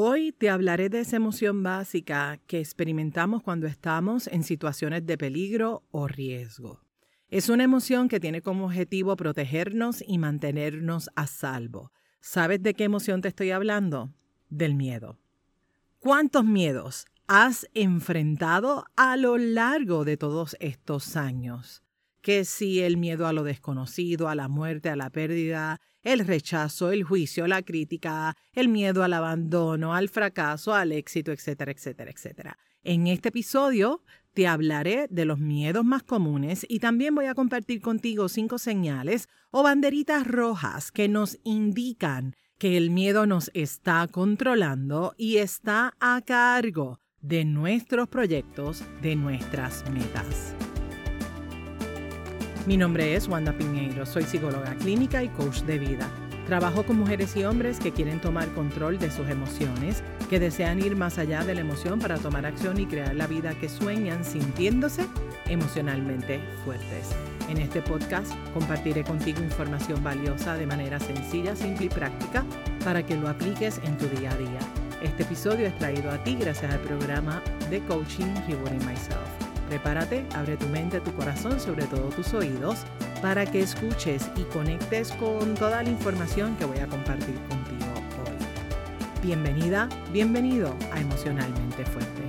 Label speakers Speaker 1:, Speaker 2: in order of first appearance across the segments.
Speaker 1: Hoy te hablaré de esa emoción básica que experimentamos cuando estamos en situaciones de peligro o riesgo. Es una emoción que tiene como objetivo protegernos y mantenernos a salvo. ¿Sabes de qué emoción te estoy hablando? Del miedo. ¿Cuántos miedos has enfrentado a lo largo de todos estos años? Que si el miedo a lo desconocido, a la muerte, a la pérdida, el rechazo, el juicio, la crítica, el miedo al abandono, al fracaso, al éxito, etcétera, etcétera, etcétera. En este episodio te hablaré de los miedos más comunes y también voy a compartir contigo cinco señales o banderitas rojas que nos indican que el miedo nos está controlando y está a cargo de nuestros proyectos, de nuestras metas. Mi nombre es Wanda Piñeiro, soy psicóloga clínica y coach de vida. Trabajo con mujeres y hombres que quieren tomar control de sus emociones, que desean ir más allá de la emoción para tomar acción y crear la vida que sueñan sintiéndose emocionalmente fuertes. En este podcast compartiré contigo información valiosa de manera sencilla, simple y práctica para que lo apliques en tu día a día. Este episodio es traído a ti gracias al programa de coaching Rewarding Myself. Prepárate, abre tu mente, tu corazón, sobre todo tus oídos, para que escuches y conectes con toda la información que voy a compartir contigo hoy. Bienvenida, bienvenido a Emocionalmente Fuerte.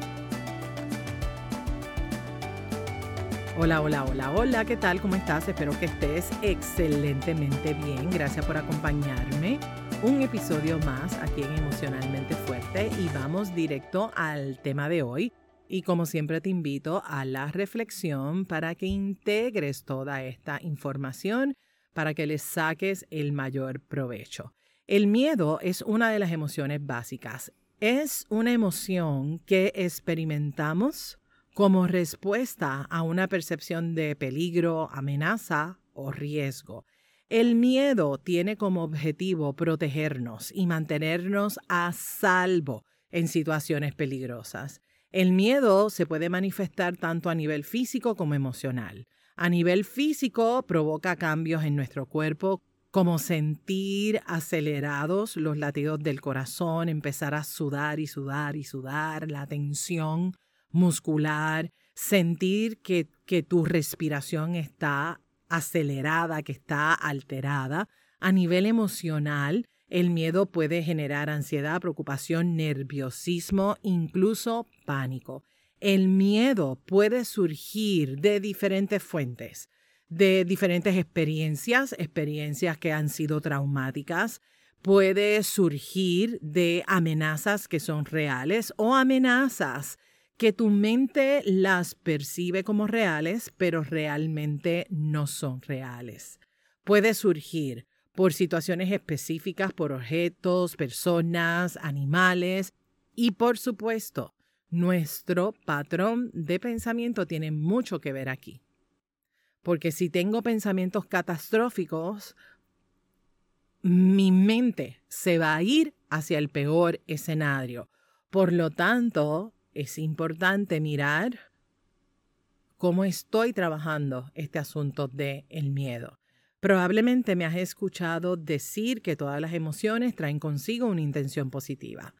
Speaker 1: Hola, hola, hola, hola, ¿qué tal? ¿Cómo estás? Espero que estés excelentemente bien. Gracias por acompañarme. Un episodio más aquí en Emocionalmente Fuerte y vamos directo al tema de hoy, y como siempre te invito a la reflexión para que integres toda esta información, para que le saques el mayor provecho. El miedo es una de las emociones básicas. Es una emoción que experimentamos como respuesta a una percepción de peligro, amenaza o riesgo. El miedo tiene como objetivo protegernos y mantenernos a salvo en situaciones peligrosas. El miedo se puede manifestar tanto a nivel físico como emocional. A nivel físico provoca cambios en nuestro cuerpo como sentir acelerados los latidos del corazón, empezar a sudar y sudar y sudar, la tensión muscular, sentir que, tu respiración está acelerada, que está alterada. A nivel emocional, el miedo puede generar ansiedad, preocupación, nerviosismo, incluso pánico. El miedo puede surgir de diferentes fuentes, de diferentes experiencias, experiencias que han sido traumáticas, puede surgir de amenazas que son reales o amenazas que tu mente las percibe como reales, pero realmente no son reales. Puede surgir por situaciones específicas, por objetos, personas, animales y por supuesto, nuestro patrón de pensamiento tiene mucho que ver aquí. Porque si tengo pensamientos catastróficos, mi mente se va a ir hacia el peor escenario. Por lo tanto, es importante mirar cómo estoy trabajando este asunto del el miedo. Probablemente me has escuchado decir que todas las emociones traen consigo una intención positiva,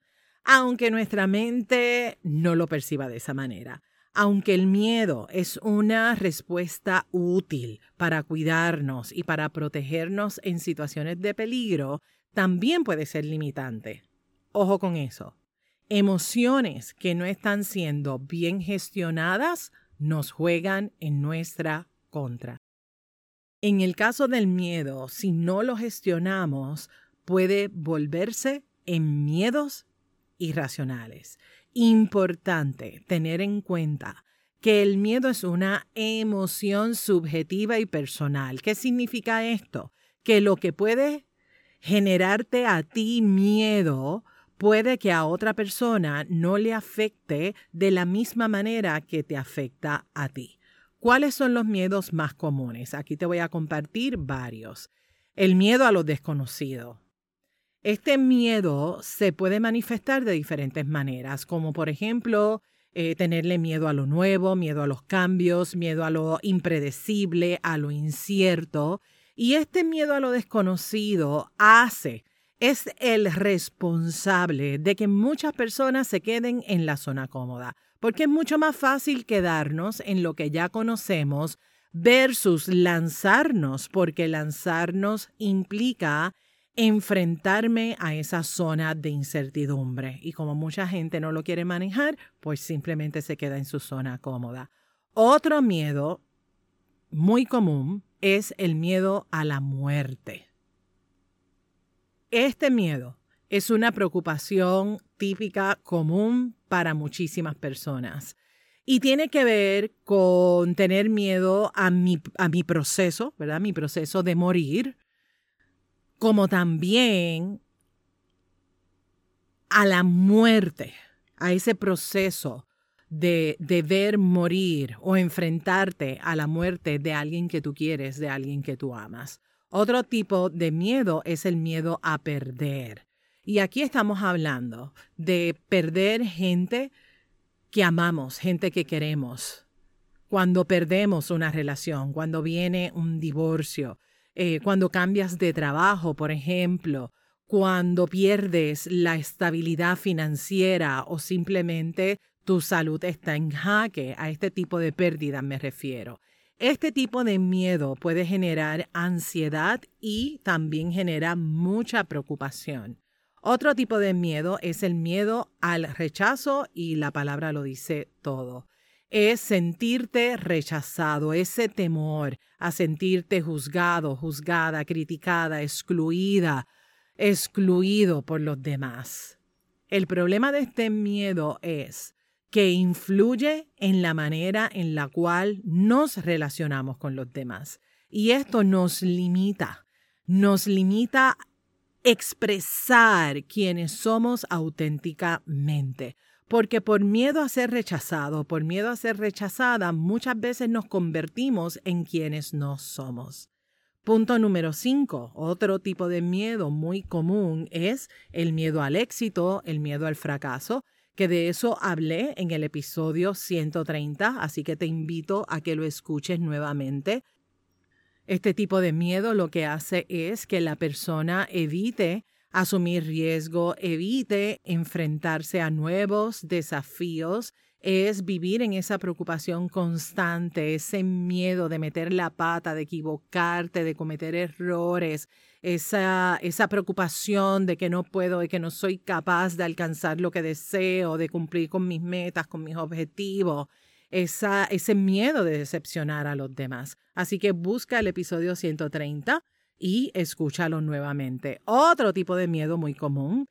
Speaker 1: aunque nuestra mente no lo perciba de esa manera. Aunque el miedo es una respuesta útil para cuidarnos y para protegernos en situaciones de peligro, también puede ser limitante. Ojo con eso. Emociones que no están siendo bien gestionadas nos juegan en nuestra contra. En el caso del miedo, si no lo gestionamos, puede volverse en miedos irracionales. Importante tener en cuenta que el miedo es una emoción subjetiva y personal. ¿Qué significa esto? Que lo que puede generarte a ti miedo puede que a otra persona no le afecte de la misma manera que te afecta a ti. ¿Cuáles son los miedos más comunes? Aquí te voy a compartir varios. El miedo a lo desconocido. Este miedo se puede manifestar de diferentes maneras, como por ejemplo eh, tenerle miedo a lo nuevo, miedo a los cambios, miedo a lo impredecible, a lo incierto. Y este miedo a lo desconocido hace es el responsable de que muchas personas se queden en la zona cómoda, porque es mucho más fácil quedarnos en lo que ya conocemos versus lanzarnos, porque lanzarnos implica enfrentarme a esa zona de incertidumbre. Y como mucha gente no lo quiere manejar, pues simplemente se queda en su zona cómoda. Otro miedo muy común es el miedo a la muerte. Este miedo es una preocupación típica común para muchísimas personas y tiene que ver con tener miedo a mi, a mi proceso, ¿verdad? Mi proceso de morir, como también a la muerte, a ese proceso de, de, ver morir o enfrentarte a la muerte de alguien que tú quieres, de alguien que tú amas. Otro tipo de miedo es el miedo a perder. Y aquí estamos hablando de perder gente que amamos, gente que queremos. Cuando perdemos una relación, cuando viene un divorcio, eh, cuando cambias de trabajo, por ejemplo, cuando pierdes la estabilidad financiera o simplemente tu salud está en jaque, a este tipo de pérdida me refiero. Este tipo de miedo puede generar ansiedad y también genera mucha preocupación. Otro tipo de miedo es el miedo al rechazo y la palabra lo dice todo. Es sentirte rechazado, ese temor a sentirte juzgado, juzgada, criticada, excluida, excluido por los demás. El problema de este miedo es que influye en la manera en la cual nos relacionamos con los demás. Y esto nos limita, nos limita expresar quienes somos auténticamente. Porque por miedo a ser rechazado, por miedo a ser rechazada, muchas veces nos convertimos en quienes no somos. Punto número cinco, otro tipo de miedo muy común es el miedo al éxito, el miedo al fracaso que de eso hablé en el episodio 130, así que te invito a que lo escuches nuevamente. Este tipo de miedo lo que hace es que la persona evite asumir riesgo, evite enfrentarse a nuevos desafíos, es vivir en esa preocupación constante, ese miedo de meter la pata, de equivocarte, de cometer errores, esa, esa preocupación de que no puedo, de que no soy capaz de alcanzar lo que deseo, de cumplir con mis metas, con mis objetivos, ese miedo de decepcionar a los demás. Así que busca el episodio 130 y escúchalo nuevamente. Otro tipo de miedo muy común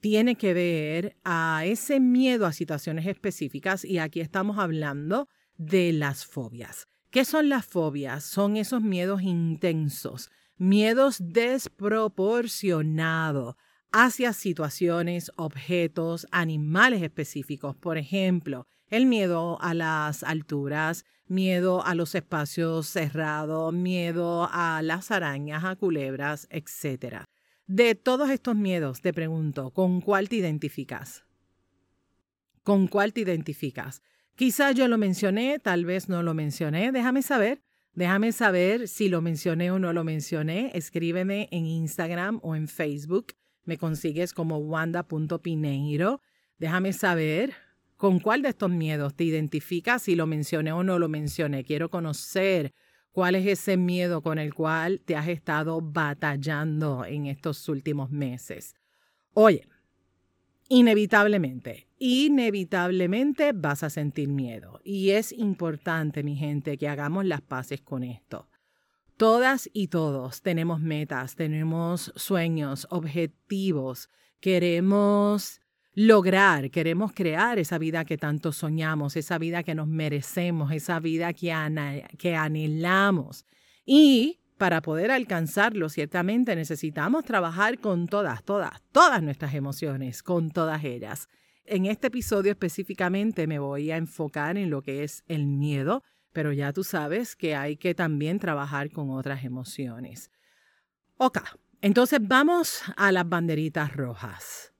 Speaker 1: tiene que ver a ese miedo a situaciones específicas y aquí estamos hablando de las fobias. ¿Qué son las fobias? Son esos miedos intensos miedos desproporcionados hacia situaciones, objetos, animales específicos. Por ejemplo, el miedo a las alturas, miedo a los espacios cerrados, miedo a las arañas, a culebras, etc. De todos estos miedos, te pregunto, ¿con cuál te identificas? ¿Con cuál te identificas? Quizás yo lo mencioné, tal vez no lo mencioné. Déjame saber. Déjame saber si lo mencioné o no lo mencioné. Escríbeme en Instagram o en Facebook. Me consigues como wanda.pineiro. Déjame saber con cuál de estos miedos te identificas, si lo mencioné o no lo mencioné. Quiero conocer cuál es ese miedo con el cual te has estado batallando en estos últimos meses. Oye, Inevitablemente, inevitablemente vas a sentir miedo. Y es importante, mi gente, que hagamos las paces con esto. Todas y todos tenemos metas, tenemos sueños, objetivos, queremos lograr, queremos crear esa vida que tanto soñamos, esa vida que nos merecemos, esa vida que, que anhelamos. Y para poder alcanzarlo, ciertamente necesitamos trabajar con todas, todas, todas nuestras emociones, con todas ellas. En este episodio específicamente me voy a enfocar en lo que es el miedo, pero ya tú sabes que hay que también trabajar con otras emociones. Ok, entonces vamos a las banderitas rojas.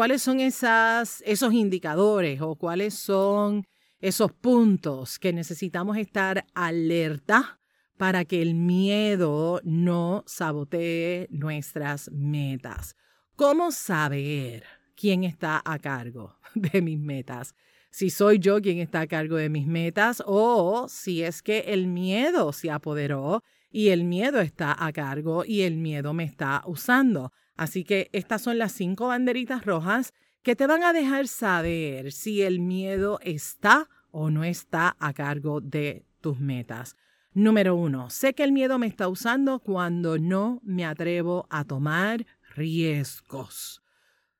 Speaker 1: ¿Cuáles son esos indicadores o cuáles son esos puntos que necesitamos estar alerta para que el miedo no sabotee nuestras metas. ¿Cómo saber quién está a cargo de mis metas? Si soy yo quien está a cargo de mis metas o si es que el miedo se apoderó y el miedo está a cargo y el miedo me está usando. Así que estas son las cinco banderitas rojas que te van a dejar saber si el miedo está o no está a cargo de tus metas. Número uno, sé que el miedo me está usando cuando no me atrevo a tomar riesgos.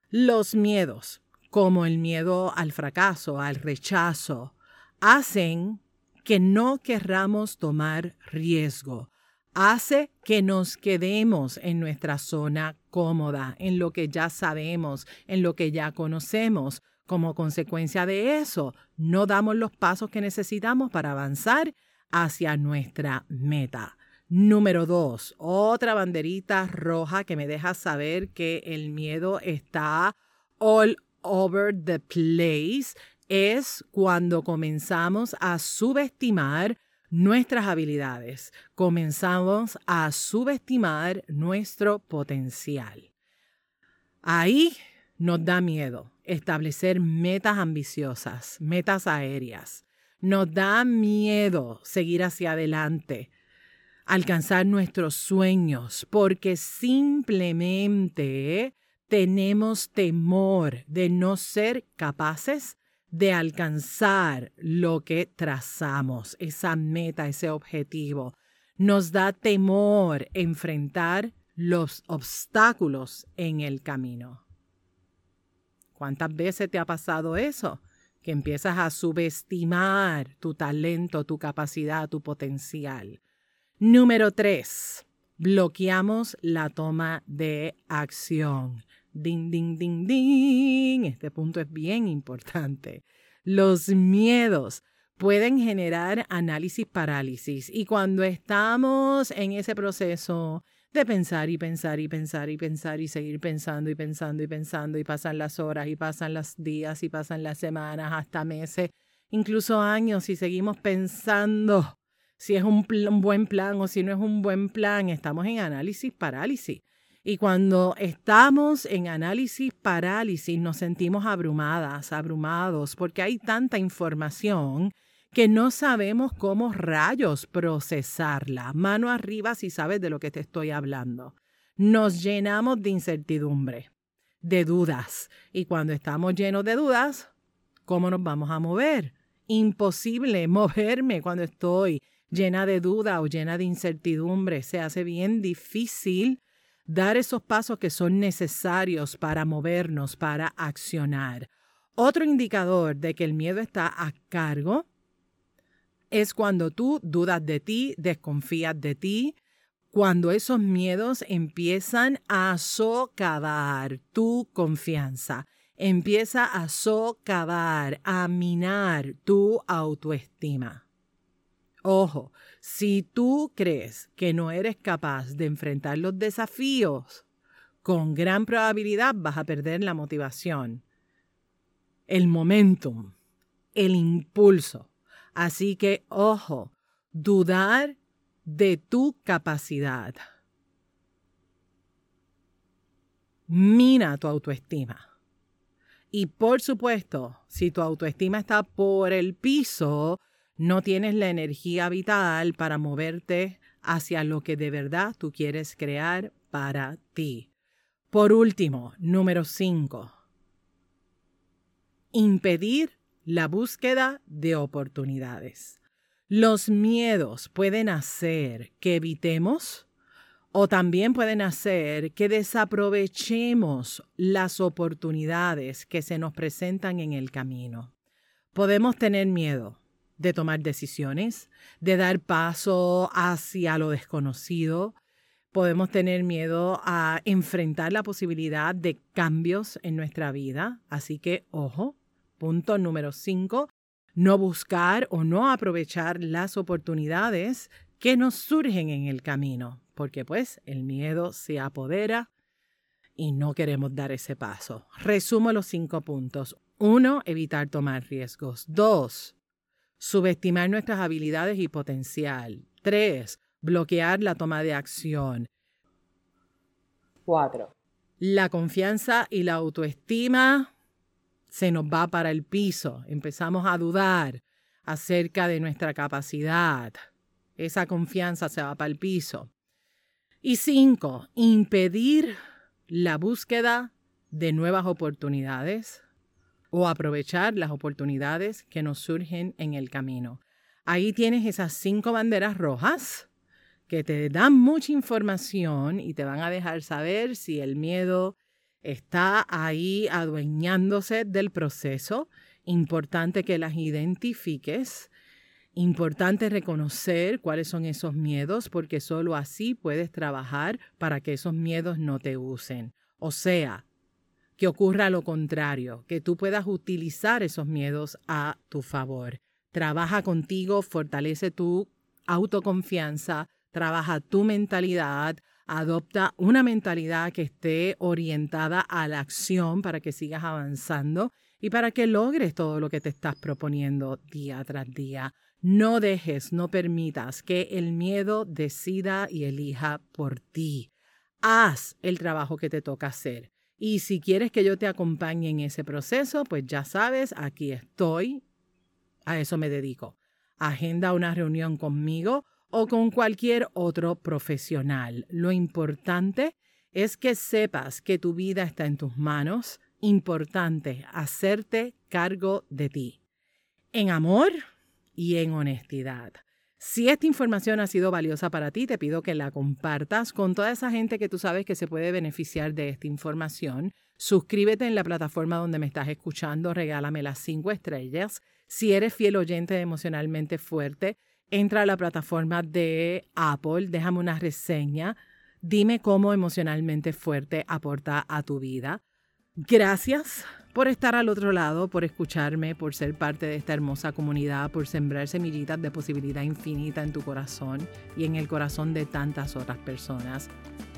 Speaker 1: Los miedos, como el miedo al fracaso, al rechazo, hacen que no querramos tomar riesgo. Hace que nos quedemos en nuestra zona cómoda, en lo que ya sabemos, en lo que ya conocemos. Como consecuencia de eso, no damos los pasos que necesitamos para avanzar hacia nuestra meta. Número dos, otra banderita roja que me deja saber que el miedo está all over the place es cuando comenzamos a subestimar nuestras habilidades, comenzamos a subestimar nuestro potencial. Ahí nos da miedo establecer metas ambiciosas, metas aéreas. Nos da miedo seguir hacia adelante, alcanzar nuestros sueños, porque simplemente tenemos temor de no ser capaces de alcanzar lo que trazamos, esa meta, ese objetivo. Nos da temor enfrentar los obstáculos en el camino. ¿Cuántas veces te ha pasado eso? que empiezas a subestimar tu talento, tu capacidad, tu potencial. Número tres, bloqueamos la toma de acción. Ding, ding, ding, ding. Este punto es bien importante. Los miedos pueden generar análisis parálisis y cuando estamos en ese proceso de pensar y pensar y pensar y pensar y seguir pensando y pensando y pensando y pasan las horas y pasan los días y pasan las semanas hasta meses, incluso años y seguimos pensando si es un, un buen plan o si no es un buen plan, estamos en análisis parálisis. Y cuando estamos en análisis parálisis nos sentimos abrumadas, abrumados, porque hay tanta información que no sabemos cómo rayos procesarla. Mano arriba si sabes de lo que te estoy hablando. Nos llenamos de incertidumbre, de dudas. Y cuando estamos llenos de dudas, ¿cómo nos vamos a mover? Imposible moverme cuando estoy llena de duda o llena de incertidumbre. Se hace bien difícil dar esos pasos que son necesarios para movernos, para accionar. Otro indicador de que el miedo está a cargo es cuando tú dudas de ti, desconfías de ti, cuando esos miedos empiezan a socavar tu confianza, empieza a socavar, a minar tu autoestima. Ojo, si tú crees que no eres capaz de enfrentar los desafíos, con gran probabilidad vas a perder la motivación, el momentum, el impulso. Así que, ojo, dudar de tu capacidad. Mina tu autoestima. Y por supuesto, si tu autoestima está por el piso, no tienes la energía vital para moverte hacia lo que de verdad tú quieres crear para ti. Por último, número 5. Impedir la búsqueda de oportunidades. Los miedos pueden hacer que evitemos o también pueden hacer que desaprovechemos las oportunidades que se nos presentan en el camino. Podemos tener miedo de tomar decisiones, de dar paso hacia lo desconocido. Podemos tener miedo a enfrentar la posibilidad de cambios en nuestra vida. Así que, ojo, Punto número cinco, no buscar o no aprovechar las oportunidades que nos surgen en el camino, porque pues el miedo se apodera y no queremos dar ese paso. Resumo los cinco puntos. Uno, evitar tomar riesgos. Dos, subestimar nuestras habilidades y potencial. Tres, bloquear la toma de acción.
Speaker 2: Cuatro.
Speaker 1: La confianza y la autoestima se nos va para el piso. Empezamos a dudar acerca de nuestra capacidad. Esa confianza se va para el piso. Y cinco, impedir la búsqueda de nuevas oportunidades o aprovechar las oportunidades que nos surgen en el camino. Ahí tienes esas cinco banderas rojas que te dan mucha información y te van a dejar saber si el miedo está ahí adueñándose del proceso. Importante que las identifiques. Importante reconocer cuáles son esos miedos porque solo así puedes trabajar para que esos miedos no te usen. O sea, que ocurra lo contrario, que tú puedas utilizar esos miedos a tu favor. Trabaja contigo, fortalece tu autoconfianza, trabaja tu mentalidad, adopta una mentalidad que esté orientada a la acción para que sigas avanzando y para que logres todo lo que te estás proponiendo día tras día. No dejes, no permitas que el miedo decida y elija por ti. Haz el trabajo que te toca hacer. Y si quieres que yo te acompañe en ese proceso, pues ya sabes, aquí estoy. A eso me dedico. Agenda una reunión conmigo o con cualquier otro profesional. Lo importante es que sepas que tu vida está en tus manos. Importante hacerte cargo de ti. En amor y en honestidad. Si esta información ha sido valiosa para ti, te pido que la compartas con toda esa gente que tú sabes que se puede beneficiar de esta información. Suscríbete en la plataforma donde me estás escuchando, regálame las cinco estrellas. Si eres fiel oyente Emocionalmente Fuerte, entra a la plataforma de Apple, déjame una reseña, dime cómo Emocionalmente Fuerte aporta a tu vida. Gracias por estar al otro lado, por escucharme, por ser parte de esta hermosa comunidad, por sembrar semillitas de posibilidad infinita en tu corazón y en el corazón de tantas otras personas.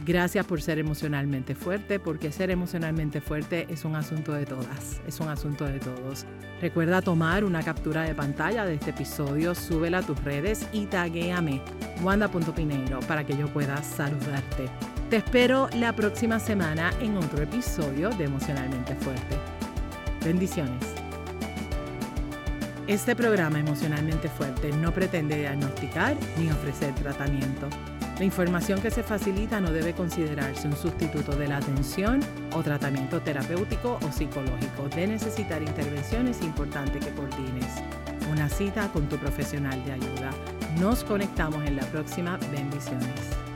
Speaker 1: Gracias por ser emocionalmente fuerte, porque ser emocionalmente fuerte es un asunto de todas, es un asunto de todos. Recuerda tomar una captura de pantalla de este episodio, súbela a tus redes y taguéame wanda.pineiro para que yo pueda saludarte. Te espero la próxima semana en otro episodio de Emocionalmente Fuerte. Bendiciones. Este programa Emocionalmente Fuerte no pretende diagnosticar ni ofrecer tratamiento. La información que se facilita no debe considerarse un sustituto de la atención o tratamiento terapéutico o psicológico. De necesitar intervenciones es importante que coordines una cita con tu profesional de ayuda. Nos conectamos en la próxima. Bendiciones.